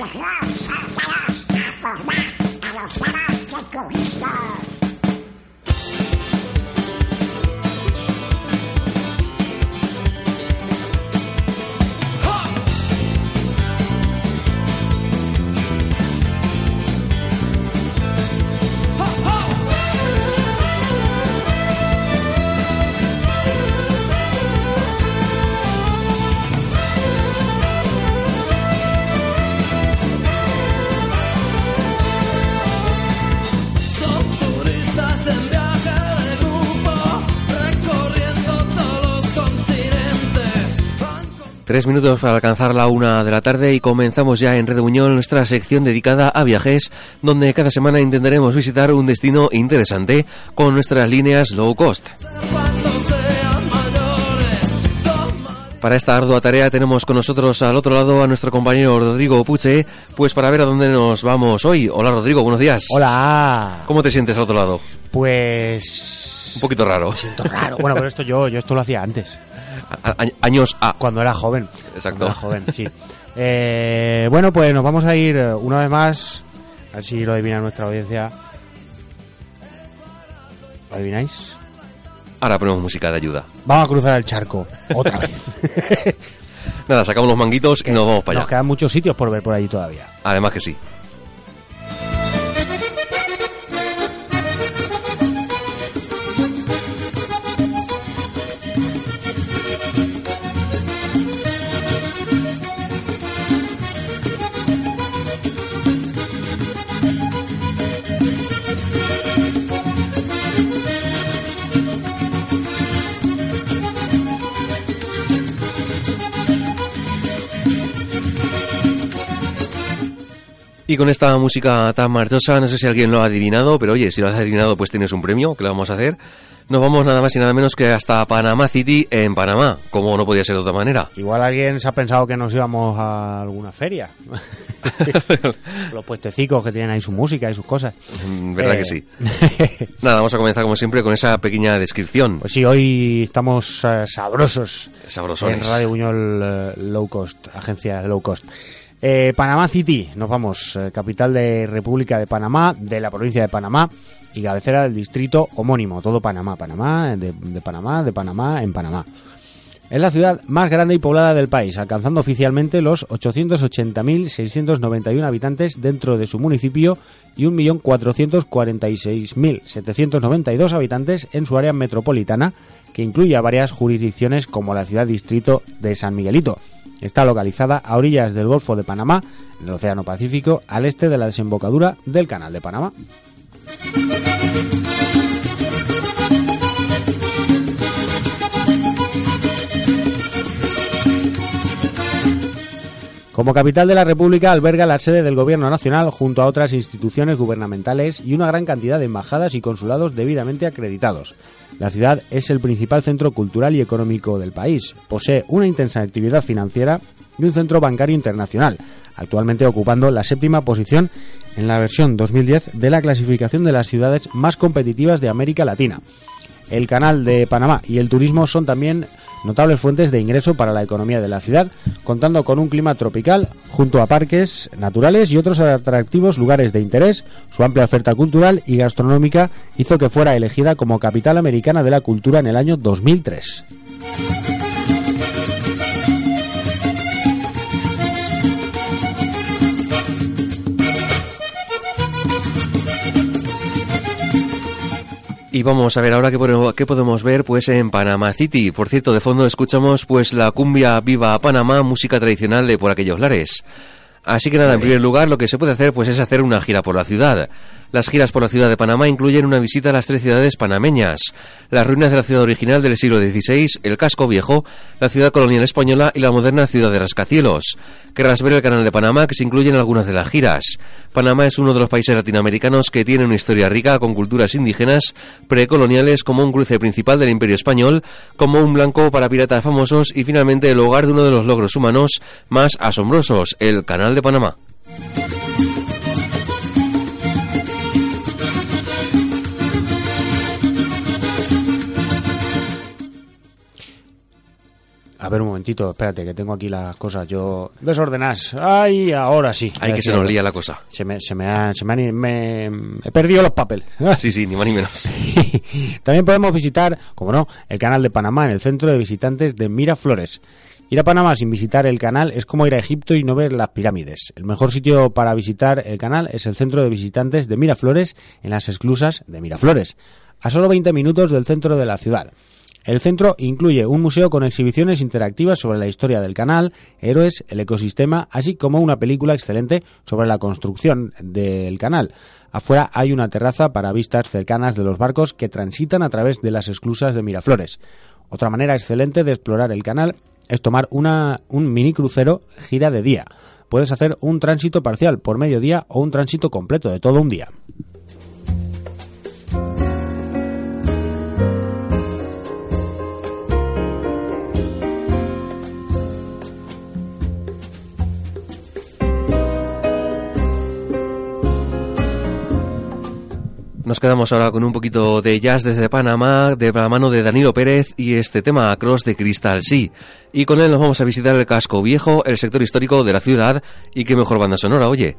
de Claus, el veloç ha format a los mares que conquistó. Tres minutos para alcanzar la una de la tarde y comenzamos ya en Red Buñol nuestra sección dedicada a viajes, donde cada semana intentaremos visitar un destino interesante con nuestras líneas low cost. Para esta ardua tarea tenemos con nosotros al otro lado a nuestro compañero Rodrigo Puche, pues para ver a dónde nos vamos hoy. Hola Rodrigo, buenos días. Hola. ¿Cómo te sientes al otro lado? Pues... Un poquito raro. Me siento raro. Bueno, pero esto yo, yo esto lo hacía antes. A- años A. Cuando era joven. Exacto. Cuando era joven, sí. Eh, bueno, pues nos vamos a ir eh, una vez más. A ver si lo adivina nuestra audiencia. ¿Lo adivináis? Ahora ponemos música de ayuda. Vamos a cruzar el charco. Otra vez. Nada, sacamos los manguitos y nos vamos para Nos allá. quedan muchos sitios por ver por allí todavía. Además que sí. Y con esta música tan marchosa, no sé si alguien lo ha adivinado, pero oye, si lo has adivinado, pues tienes un premio, que le vamos a hacer. Nos vamos nada más y nada menos que hasta Panamá City, en Panamá, como no podía ser de otra manera. Igual alguien se ha pensado que nos íbamos a alguna feria. Los puestecicos que tienen ahí su música y sus cosas. Mm, ¿Verdad Eh, que sí? Nada, vamos a comenzar como siempre con esa pequeña descripción. Pues sí, hoy estamos eh, sabrosos. Sabrosones. En Radio Buñol eh, Low Cost, agencia de Low Cost. Eh, Panamá City, nos vamos, eh, capital de República de Panamá, de la provincia de Panamá y cabecera del distrito homónimo, todo Panamá, Panamá, de, de Panamá, de Panamá, en Panamá. Es la ciudad más grande y poblada del país, alcanzando oficialmente los 880.691 habitantes dentro de su municipio y 1.446.792 habitantes en su área metropolitana, que incluye a varias jurisdicciones como la ciudad-distrito de San Miguelito. Está localizada a orillas del Golfo de Panamá, en el Océano Pacífico, al este de la desembocadura del Canal de Panamá. Como capital de la República alberga la sede del Gobierno Nacional junto a otras instituciones gubernamentales y una gran cantidad de embajadas y consulados debidamente acreditados. La ciudad es el principal centro cultural y económico del país. Posee una intensa actividad financiera y un centro bancario internacional, actualmente ocupando la séptima posición en la versión 2010 de la clasificación de las ciudades más competitivas de América Latina. El canal de Panamá y el turismo son también notables fuentes de ingreso para la economía de la ciudad, contando con un clima tropical junto a parques naturales y otros atractivos lugares de interés. Su amplia oferta cultural y gastronómica hizo que fuera elegida como capital americana de la cultura en el año 2003. Y vamos a ver ahora qué, podemos- qué podemos ver pues en Panamá City. Por cierto, de fondo escuchamos pues la cumbia Viva Panamá, música tradicional de por aquellos lares. Así que nada, en primer lugar lo que se puede hacer pues es hacer una gira por la ciudad. Las giras por la ciudad de Panamá incluyen una visita a las tres ciudades panameñas, las ruinas de la ciudad original del siglo XVI, el casco viejo, la ciudad colonial española y la moderna ciudad de rascacielos. Querrás ver el canal de Panamá que se incluye en algunas de las giras. Panamá es uno de los países latinoamericanos que tiene una historia rica con culturas indígenas precoloniales como un cruce principal del Imperio Español, como un blanco para piratas famosos y finalmente el hogar de uno de los logros humanos más asombrosos, el canal de Panamá. Ver un momentito, espérate, que tengo aquí las cosas yo desordenadas. Ay, ahora sí. Hay que se nos lía la cosa. Se me, se me, han, se me, han, me he perdido los papeles. Sí, sí, ni más ni menos. También podemos visitar, como no, el canal de Panamá en el centro de visitantes de Miraflores. Ir a Panamá sin visitar el canal es como ir a Egipto y no ver las pirámides. El mejor sitio para visitar el canal es el centro de visitantes de Miraflores en las esclusas de Miraflores, a solo 20 minutos del centro de la ciudad. El centro incluye un museo con exhibiciones interactivas sobre la historia del canal, héroes, el ecosistema, así como una película excelente sobre la construcción del canal. Afuera hay una terraza para vistas cercanas de los barcos que transitan a través de las esclusas de Miraflores. Otra manera excelente de explorar el canal es tomar una, un mini crucero gira de día. Puedes hacer un tránsito parcial por mediodía o un tránsito completo de todo un día. Nos quedamos ahora con un poquito de jazz desde Panamá, de la mano de Danilo Pérez y este tema Across de Crystal Sea. Y con él nos vamos a visitar el casco viejo, el sector histórico de la ciudad y qué mejor banda sonora, oye.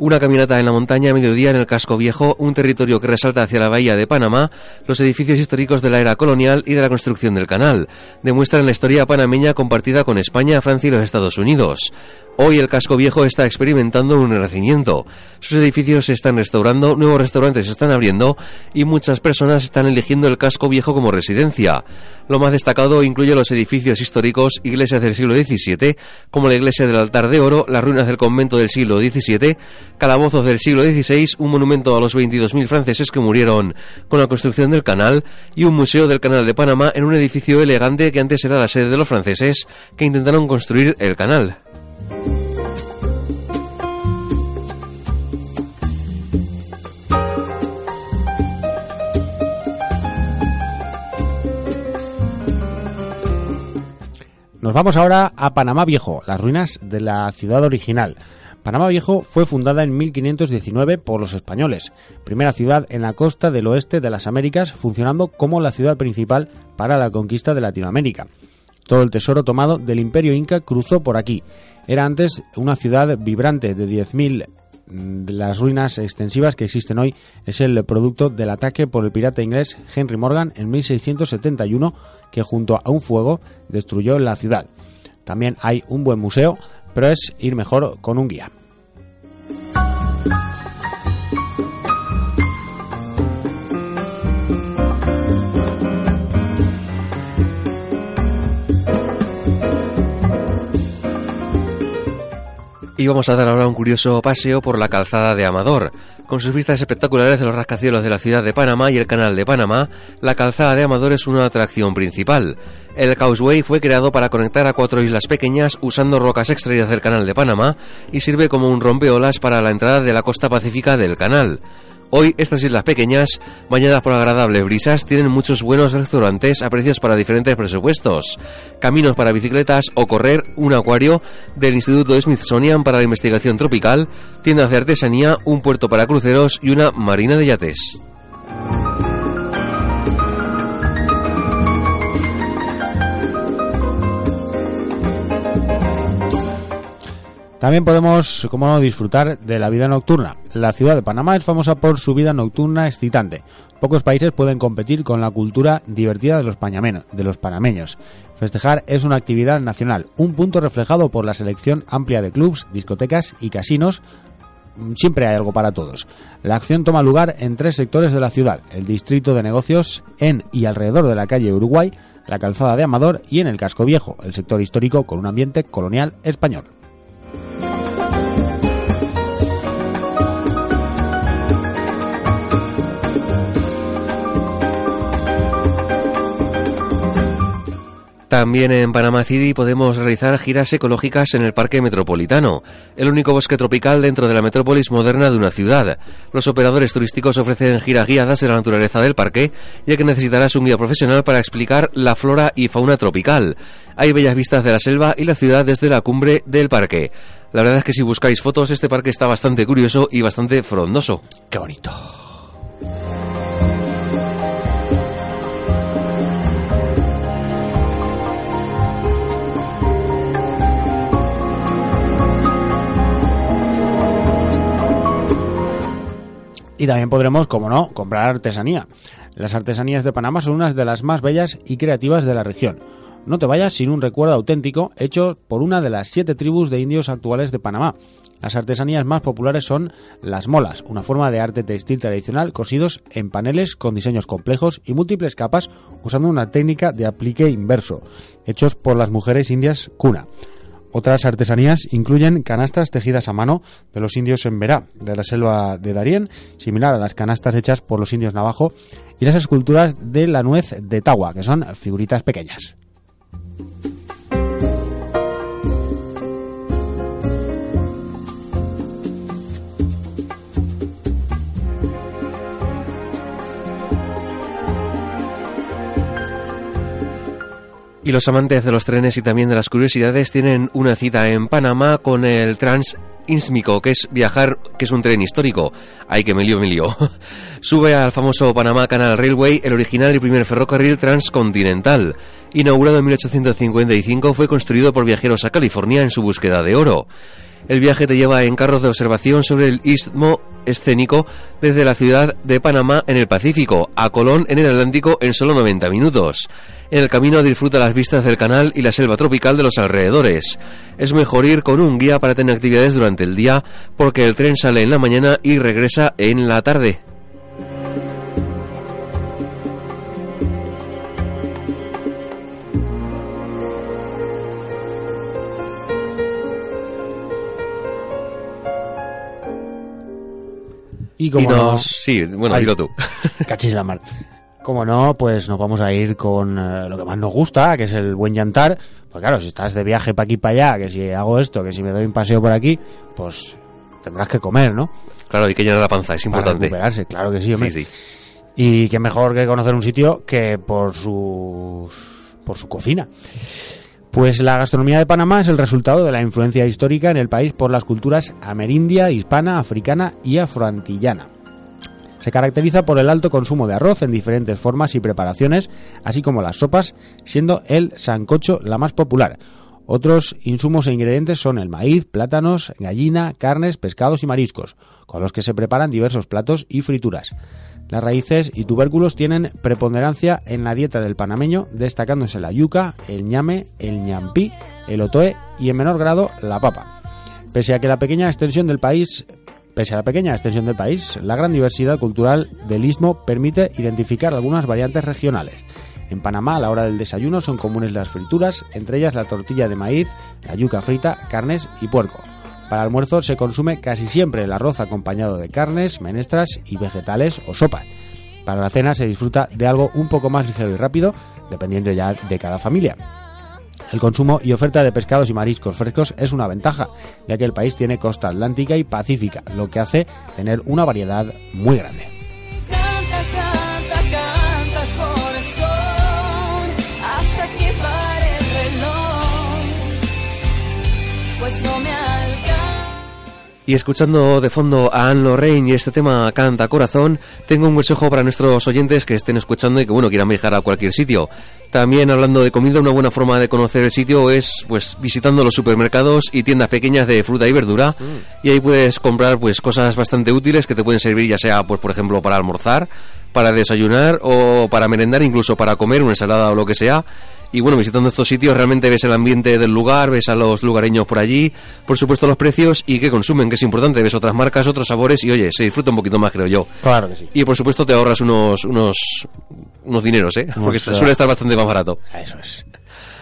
Una caminata en la montaña a mediodía en el casco viejo, un territorio que resalta hacia la bahía de Panamá, los edificios históricos de la era colonial y de la construcción del canal. Demuestran la historia panameña compartida con España, Francia y los Estados Unidos. Hoy el casco viejo está experimentando un renacimiento. Sus edificios se están restaurando, nuevos restaurantes se están abriendo y muchas personas están eligiendo el casco viejo como residencia. Lo más destacado incluye los edificios históricos, iglesias del siglo XVII, como la iglesia del altar de oro, las ruinas del convento del siglo XVII, calabozos del siglo XVI, un monumento a los 22.000 franceses que murieron con la construcción del canal y un museo del canal de Panamá en un edificio elegante que antes era la sede de los franceses que intentaron construir el canal. Nos vamos ahora a Panamá Viejo, las ruinas de la ciudad original. Panamá Viejo fue fundada en 1519 por los españoles, primera ciudad en la costa del oeste de las Américas, funcionando como la ciudad principal para la conquista de Latinoamérica. Todo el tesoro tomado del imperio inca cruzó por aquí. Era antes una ciudad vibrante de 10.000 de las ruinas extensivas que existen hoy es el producto del ataque por el pirata inglés Henry Morgan en 1671 que junto a un fuego destruyó la ciudad. También hay un buen museo, pero es ir mejor con un guía. Y vamos a dar ahora un curioso paseo por la calzada de Amador. Con sus vistas espectaculares de los rascacielos de la ciudad de Panamá y el canal de Panamá, la calzada de Amador es una atracción principal. El Causeway fue creado para conectar a cuatro islas pequeñas usando rocas extraídas del canal de Panamá y sirve como un rompeolas para la entrada de la costa pacífica del canal. Hoy estas islas pequeñas, bañadas por agradables brisas, tienen muchos buenos restaurantes a precios para diferentes presupuestos, caminos para bicicletas o correr, un acuario del Instituto Smithsonian para la Investigación Tropical, tiendas de artesanía, un puerto para cruceros y una marina de yates. También podemos, como no, disfrutar de la vida nocturna. La ciudad de Panamá es famosa por su vida nocturna excitante. Pocos países pueden competir con la cultura divertida de los, de los panameños. Festejar es una actividad nacional, un punto reflejado por la selección amplia de clubs, discotecas y casinos. Siempre hay algo para todos. La acción toma lugar en tres sectores de la ciudad, el distrito de negocios en y alrededor de la calle Uruguay, la calzada de Amador y en el casco viejo, el sector histórico con un ambiente colonial español. También en Panamá City podemos realizar giras ecológicas en el Parque Metropolitano, el único bosque tropical dentro de la metrópolis moderna de una ciudad. Los operadores turísticos ofrecen giras guiadas de la naturaleza del parque, ya que necesitarás un guía profesional para explicar la flora y fauna tropical. Hay bellas vistas de la selva y la ciudad desde la cumbre del parque. La verdad es que si buscáis fotos, este parque está bastante curioso y bastante frondoso. ¡Qué bonito! Y también podremos, como no, comprar artesanía. Las artesanías de Panamá son unas de las más bellas y creativas de la región. No te vayas sin un recuerdo auténtico hecho por una de las siete tribus de indios actuales de Panamá. Las artesanías más populares son las molas, una forma de arte textil tradicional cosidos en paneles con diseños complejos y múltiples capas usando una técnica de aplique inverso, hechos por las mujeres indias cuna. Otras artesanías incluyen canastas tejidas a mano de los indios en Verá, de la selva de Darién, similar a las canastas hechas por los indios navajo, y las esculturas de la nuez de Tawa, que son figuritas pequeñas. Y los amantes de los trenes y también de las curiosidades tienen una cita en Panamá con el Trans Insmico, que es viajar, que es un tren histórico. Ay, que me lío, me lío. Sube al famoso Panamá Canal Railway, el original y primer ferrocarril transcontinental. Inaugurado en 1855, fue construido por viajeros a California en su búsqueda de oro. El viaje te lleva en carros de observación sobre el istmo escénico desde la ciudad de Panamá en el Pacífico a Colón en el Atlántico en solo 90 minutos. En el camino disfruta las vistas del canal y la selva tropical de los alrededores. Es mejor ir con un guía para tener actividades durante el día porque el tren sale en la mañana y regresa en la tarde. Y como no, Sí, bueno, dilo tú. Cachis la mar. Como no, pues nos vamos a ir con eh, lo que más nos gusta, que es el buen llantar. Pues claro, si estás de viaje para aquí para allá, que si hago esto, que si me doy un paseo por aquí, pues tendrás que comer, ¿no? Claro, hay que llenar la panza, es importante. Para recuperarse, claro que sí, hombre. Sí, sí. Y qué mejor que conocer un sitio que por sus por su cocina. Pues la gastronomía de Panamá es el resultado de la influencia histórica en el país por las culturas amerindia, hispana, africana y afroantillana. Se caracteriza por el alto consumo de arroz en diferentes formas y preparaciones, así como las sopas, siendo el sancocho la más popular. Otros insumos e ingredientes son el maíz, plátanos, gallina, carnes, pescados y mariscos, con los que se preparan diversos platos y frituras. Las raíces y tubérculos tienen preponderancia en la dieta del panameño, destacándose la yuca, el ñame, el ñampí, el otoe y en menor grado la papa. Pese a que la pequeña extensión del país Pese a la pequeña extensión del país, la gran diversidad cultural del istmo permite identificar algunas variantes regionales. En Panamá, a la hora del desayuno son comunes las frituras, entre ellas la tortilla de maíz, la yuca frita, carnes y puerco. Para almuerzo se consume casi siempre el arroz acompañado de carnes, menestras y vegetales o sopa. Para la cena se disfruta de algo un poco más ligero y rápido, dependiendo ya de cada familia. El consumo y oferta de pescados y mariscos frescos es una ventaja, ya que el país tiene costa atlántica y pacífica, lo que hace tener una variedad muy grande. Y escuchando de fondo a Anne Lorraine y este tema Canta Corazón, tengo un consejo para nuestros oyentes que estén escuchando y que bueno quieran viajar a cualquier sitio. También hablando de comida, una buena forma de conocer el sitio es pues visitando los supermercados y tiendas pequeñas de fruta y verdura mm. y ahí puedes comprar pues cosas bastante útiles que te pueden servir ya sea pues por ejemplo para almorzar, para desayunar o para merendar, incluso para comer una ensalada o lo que sea. Y bueno, visitando estos sitios realmente ves el ambiente del lugar, ves a los lugareños por allí, por supuesto los precios y qué consumen, que es importante, ves otras marcas, otros sabores y oye, se disfruta un poquito más creo yo. Claro que sí. Y por supuesto te ahorras unos unos unos dineros, ¿eh? Porque suele estar bastante más barato. Eso es.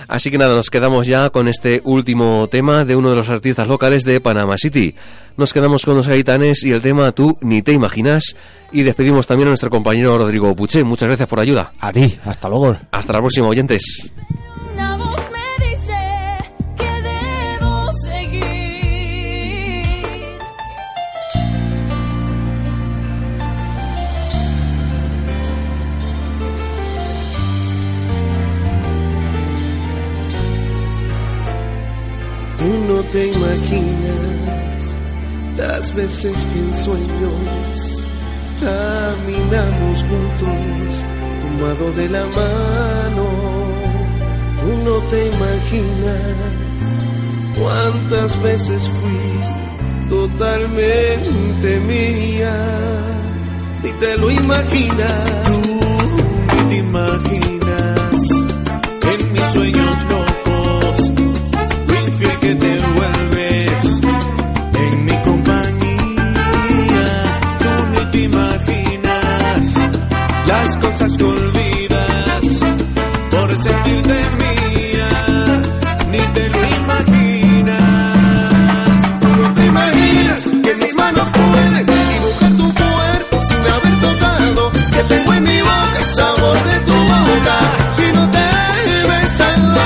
Así que nada, nos quedamos ya con este último tema de uno de los artistas locales de Panama City. Nos quedamos con los gaitanes y el tema Tú ni te imaginas. Y despedimos también a nuestro compañero Rodrigo Puché. Muchas gracias por ayuda. A ti, hasta luego. Hasta la próxima, oyentes. Imaginas las veces que en sueños caminamos juntos, tomado de la mano. Tú no te imaginas cuántas veces fuiste totalmente mía. ni te lo imaginas. Tú ni te imaginas en mis sueños locos cosas que olvidas por sentirte mía. Ni te lo imaginas. Tú no te imaginas que mis manos pueden dibujar tu cuerpo sin haber tocado. Que tengo en mi boca el sabor de tu boca y no te he besado.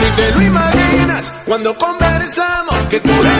Ni te lo imaginas cuando conversamos que tú eres.